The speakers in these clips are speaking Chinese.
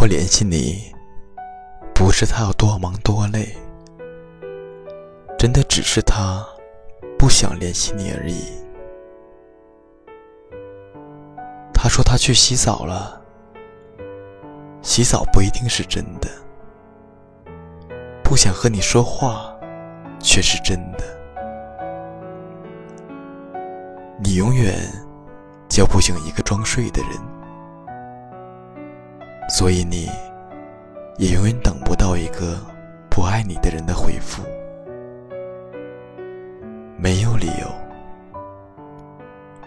不联系你，不是他有多忙多累，真的只是他不想联系你而已。他说他去洗澡了，洗澡不一定是真的，不想和你说话却是真的。你永远叫不醒一个装睡的人，所以你也永远等不到一个不爱你的人的回复。没有理由，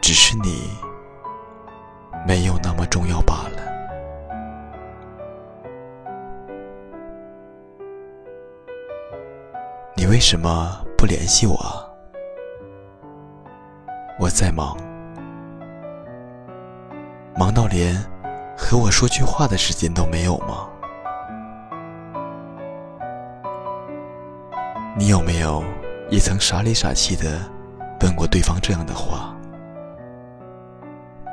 只是你没有那么重要罢了。你为什么不联系我啊？我在忙，忙到连和我说句话的时间都没有吗？你有没有也曾傻里傻气的问过对方这样的话？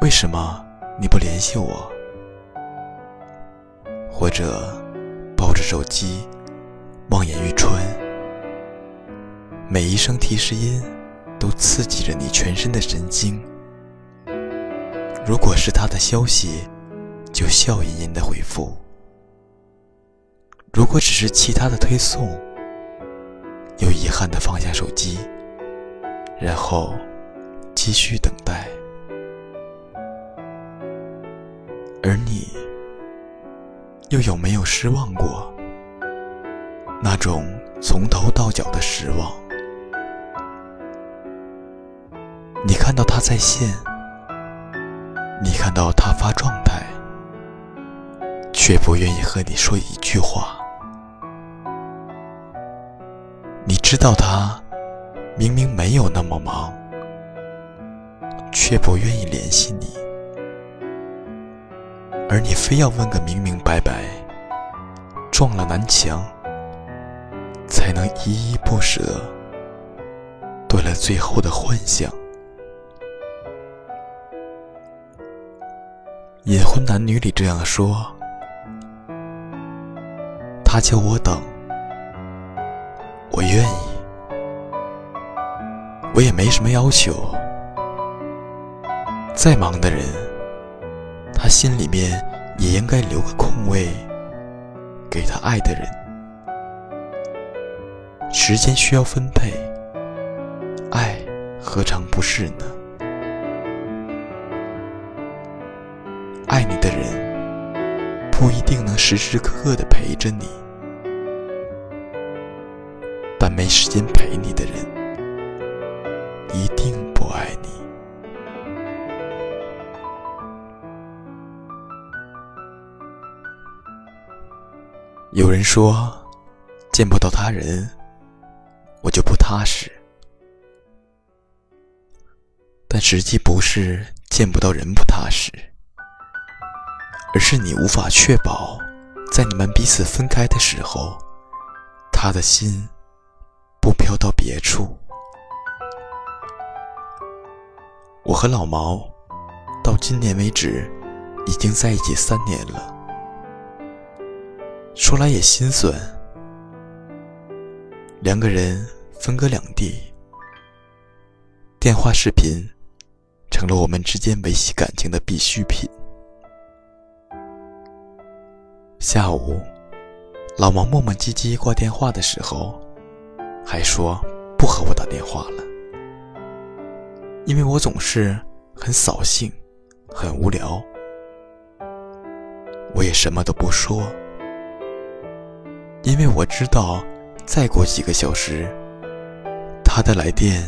为什么你不联系我？或者抱着手机望眼欲穿，每一声提示音。都刺激着你全身的神经。如果是他的消息，就笑吟吟的回复；如果只是其他的推送，又遗憾的放下手机，然后继续等待。而你，又有没有失望过？那种从头到脚的失望。你看到他在线，你看到他发状，却不愿意和你说一句话。你知道他明明没有那么忙，却不愿意联系你，而你非要问个明明白白，撞了南墙，才能依依不舍，断了最后的幻想。《隐婚男女》里这样说：“他叫我等，我愿意，我也没什么要求。再忙的人，他心里面也应该留个空位，给他爱的人。时间需要分配，爱何尝不是呢？”爱你的人不一定能时时刻刻的陪着你，时间陪你的人一定不爱你。有人说，见不到他人，我就不踏实，但实际不是见不到人不踏实。而是你无法确保，在你们彼此分开的时候，他的心不飘到别处。我和老毛到今年为止已经在一起三年了，说来也心酸，两个人分隔两地，电话视频成了我们之间维系感情的必需品。下午，老毛磨磨唧唧挂电话的时候，还说不和我打电话了，因为我总是很扫兴、很无聊。我也什么都不说，因为我知道，再过几个小时，他的来电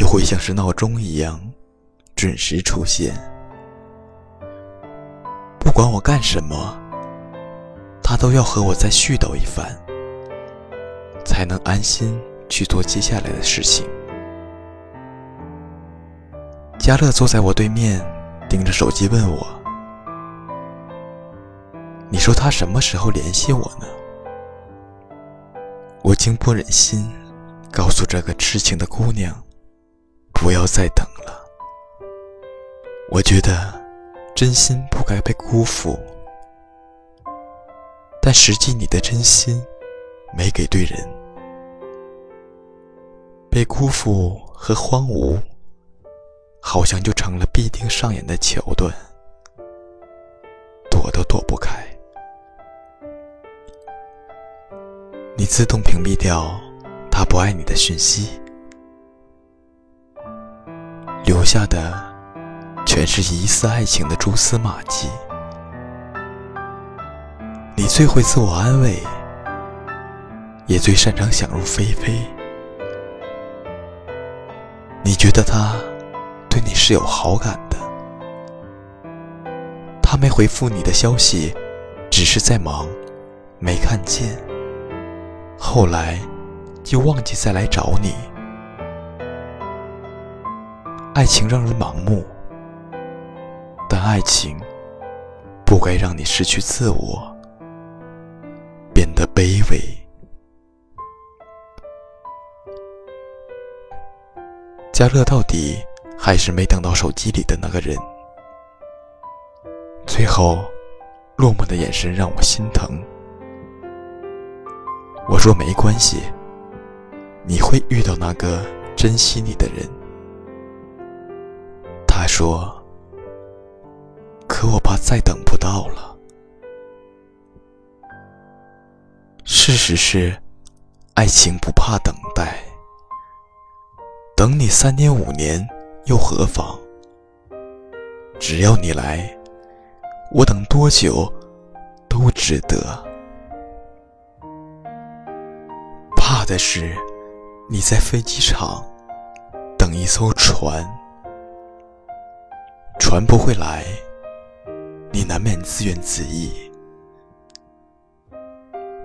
又会像是闹钟一样准时出现，不管我干什么。他都要和我再絮叨一番，才能安心去做接下来的事情。嘉乐坐在我对面，盯着手机问我：“你说他什么时候联系我呢？”我竟不忍心告诉这个痴情的姑娘，不要再等了。我觉得真心不该被辜负。但实际你的真心没给对人，被辜负和荒芜，好像就成了必定上演的桥段，躲都躲不开。你自动屏蔽掉他不爱你的讯息，留下的全是疑似爱情的蛛丝马迹。你最会自我安慰，也最擅长想入非非。你觉得他对你是有好感的，他没回复你的消息，只是在忙，没看见。后来就忘记再来找你。爱情让人盲目，但爱情不该让你失去自我。变得卑微。加热到底还是没等到手机里的那个人。最后，落寞的眼神让我心疼。我说没关系，你会遇到那个珍惜你的人。他说，可我怕再等不到了。事实是，爱情不怕等待。等你三年五年又何妨？只要你来，我等多久都值得。怕的是你在飞机场等一艘船，船不会来，你难免自怨自艾。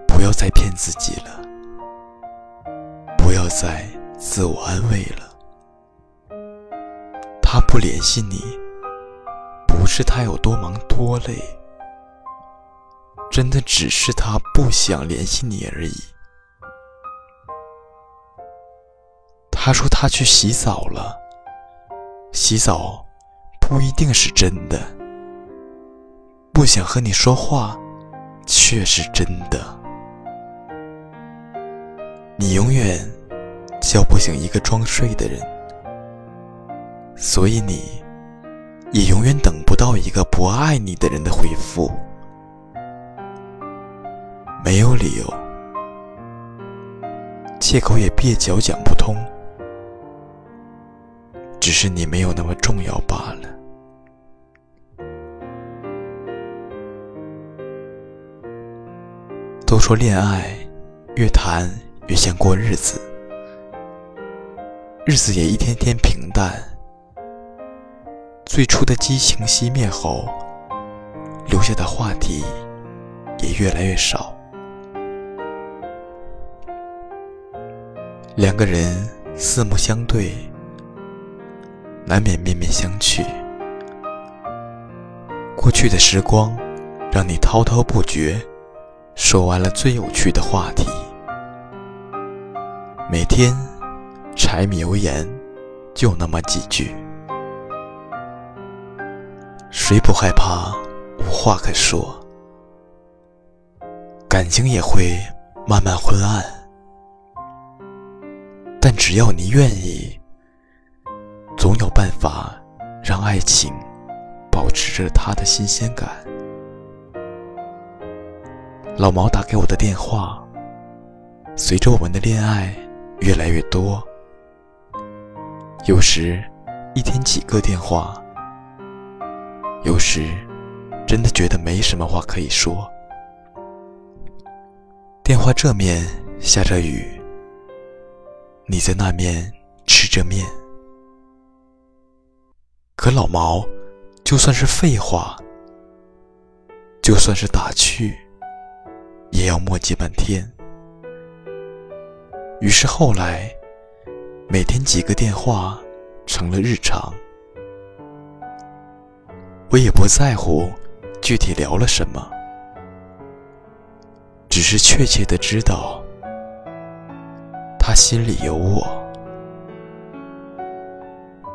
不要再骗自己了，不要再自我安慰了。他不联系你，不是他有多忙多累，真的只是他不想联系你而已。他说他去洗澡了，洗澡不一定是真的，不想和你说话却是真的。你永远叫不醒一个装睡的人，所以你也永远等不到一个不爱你的人的回复。没有理由，借口也蹩脚讲不通，只是你没有那么重要罢了。都说恋爱越谈。越像过日子，日子也一天天平淡。最初的激情熄灭后，留下的话题也越来越少。两个人四目相对，难免面面相觑。过去的时光，让你滔滔不绝，说完了最有趣的话题。每天，柴米油盐就那么几句，谁不害怕无话可说？感情也会慢慢昏暗，但只要你愿意，总有办法让爱情保持着它的新鲜感。老毛打给我的电话，随着我们的恋爱。越来越多，有时一天几个电话，有时真的觉得没什么话可以说。电话这面下着雨，你在那面吃着面，可老毛就算是废话，就算是打趣，也要磨叽半天。于是后来，每天几个电话成了日常。我也不在乎具体聊了什么。只是确切的知道他心里有我。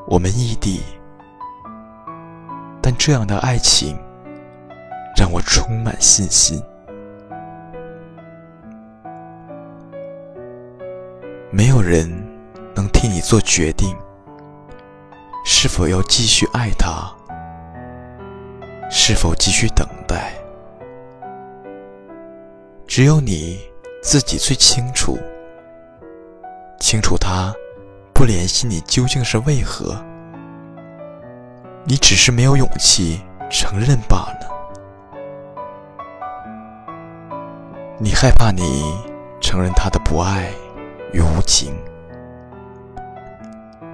我们异地但这样的爱情让我充满信心。没有人能替你做决定是否要继续爱他是否继续等待。只有你自己最清楚，清楚他不联系你究竟是为何。你只是没有勇气承认罢了。你害怕你承认他的不爱与无情，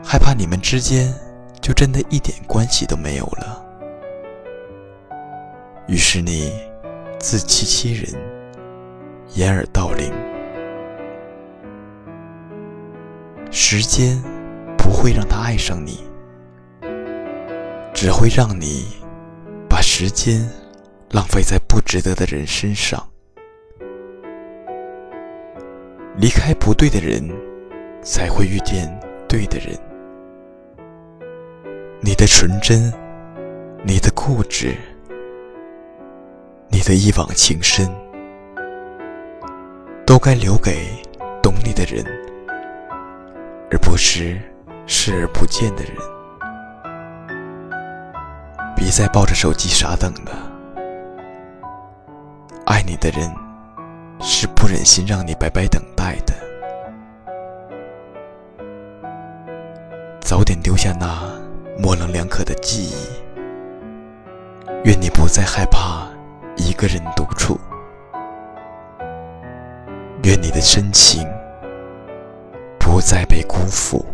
害怕你们之间就真的一点关系都没有了。于是你自欺欺人，掩耳盗铃。时间不会让他爱上你。只会让你把时间浪费在不值得的人身上。离开不对的人，才会遇见对的人。你的纯真，你的固执，你的一往情深，都该留给懂你的人，而不是视而不见的人。别再抱着手机傻等了。爱你的人是不忍心让你白白等待的。早点丢下那模棱两可的记忆。愿你不再害怕一个人独处。愿你的深情不再被辜负。